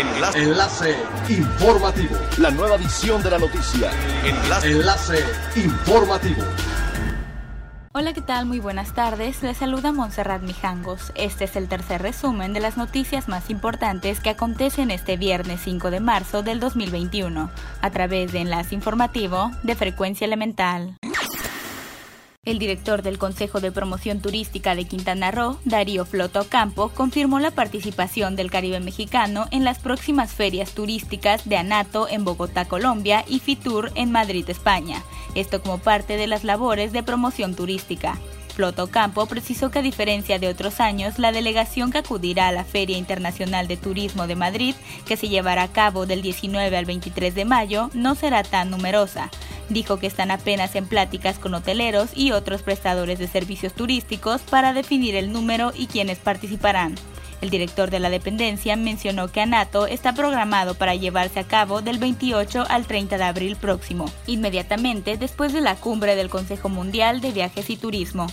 Enlace. Enlace informativo. La nueva edición de la noticia. Enlace. Enlace informativo. Hola, ¿qué tal? Muy buenas tardes. Les saluda Montserrat Mijangos. Este es el tercer resumen de las noticias más importantes que acontecen este viernes 5 de marzo del 2021, a través de Enlace Informativo de Frecuencia Elemental. El director del Consejo de Promoción Turística de Quintana Roo, Darío Floto Campo, confirmó la participación del Caribe mexicano en las próximas ferias turísticas de Anato en Bogotá, Colombia y Fitur en Madrid, España. Esto como parte de las labores de promoción turística. Floto Campo precisó que a diferencia de otros años, la delegación que acudirá a la Feria Internacional de Turismo de Madrid, que se llevará a cabo del 19 al 23 de mayo, no será tan numerosa dijo que están apenas en pláticas con hoteleros y otros prestadores de servicios turísticos para definir el número y quiénes participarán. El director de la dependencia mencionó que ANATO está programado para llevarse a cabo del 28 al 30 de abril próximo, inmediatamente después de la cumbre del Consejo Mundial de Viajes y Turismo.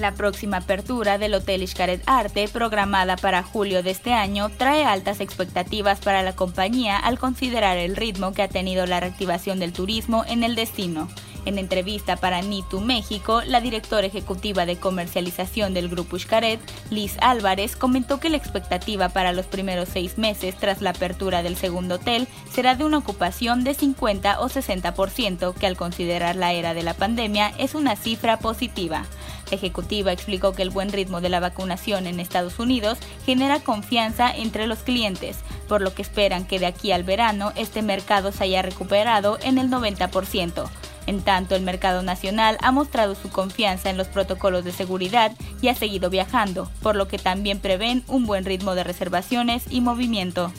La próxima apertura del Hotel Xcaret Arte, programada para julio de este año, trae altas expectativas para la compañía al considerar el ritmo que ha tenido la reactivación del turismo en el destino. En entrevista para NITU México, la directora ejecutiva de comercialización del grupo Xcaret, Liz Álvarez, comentó que la expectativa para los primeros seis meses tras la apertura del segundo hotel será de una ocupación de 50 o 60%, que al considerar la era de la pandemia es una cifra positiva. Ejecutiva explicó que el buen ritmo de la vacunación en Estados Unidos genera confianza entre los clientes, por lo que esperan que de aquí al verano este mercado se haya recuperado en el 90%. En tanto, el mercado nacional ha mostrado su confianza en los protocolos de seguridad y ha seguido viajando, por lo que también prevén un buen ritmo de reservaciones y movimiento.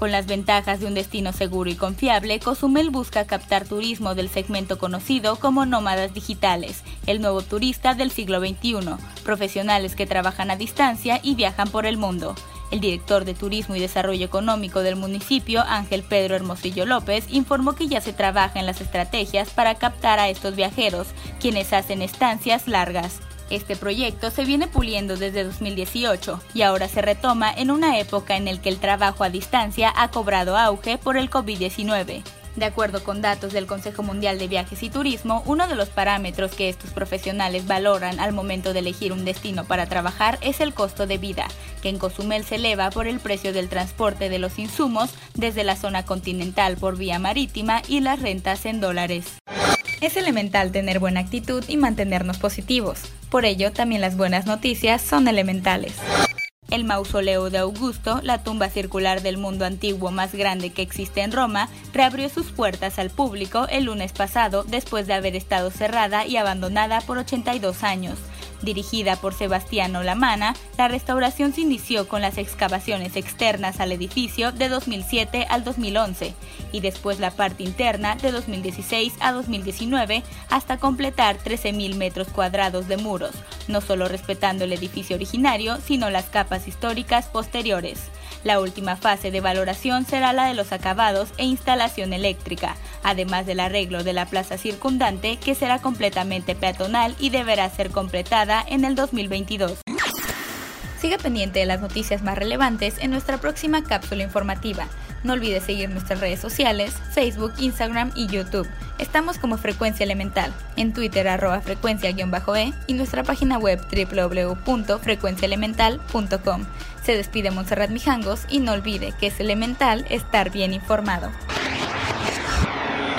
Con las ventajas de un destino seguro y confiable, Cozumel busca captar turismo del segmento conocido como nómadas digitales, el nuevo turista del siglo XXI, profesionales que trabajan a distancia y viajan por el mundo. El director de Turismo y Desarrollo Económico del municipio, Ángel Pedro Hermosillo López, informó que ya se trabaja en las estrategias para captar a estos viajeros, quienes hacen estancias largas. Este proyecto se viene puliendo desde 2018 y ahora se retoma en una época en la que el trabajo a distancia ha cobrado auge por el COVID-19. De acuerdo con datos del Consejo Mundial de Viajes y Turismo, uno de los parámetros que estos profesionales valoran al momento de elegir un destino para trabajar es el costo de vida, que en Cozumel se eleva por el precio del transporte de los insumos desde la zona continental por vía marítima y las rentas en dólares. Es elemental tener buena actitud y mantenernos positivos. Por ello, también las buenas noticias son elementales. El mausoleo de Augusto, la tumba circular del mundo antiguo más grande que existe en Roma, reabrió sus puertas al público el lunes pasado después de haber estado cerrada y abandonada por 82 años. Dirigida por Sebastiano Lamana, la restauración se inició con las excavaciones externas al edificio de 2007 al 2011 y después la parte interna de 2016 a 2019 hasta completar 13.000 metros cuadrados de muros, no solo respetando el edificio originario, sino las capas históricas posteriores. La última fase de valoración será la de los acabados e instalación eléctrica, además del arreglo de la plaza circundante que será completamente peatonal y deberá ser completada en el 2022. Siga pendiente de las noticias más relevantes en nuestra próxima cápsula informativa. No olvide seguir nuestras redes sociales, Facebook, Instagram y YouTube. Estamos como Frecuencia Elemental, en Twitter arroba frecuencia-e y nuestra página web www.frecuenciaelemental.com. Se despide Montserrat Mijangos y no olvide que es elemental estar bien informado.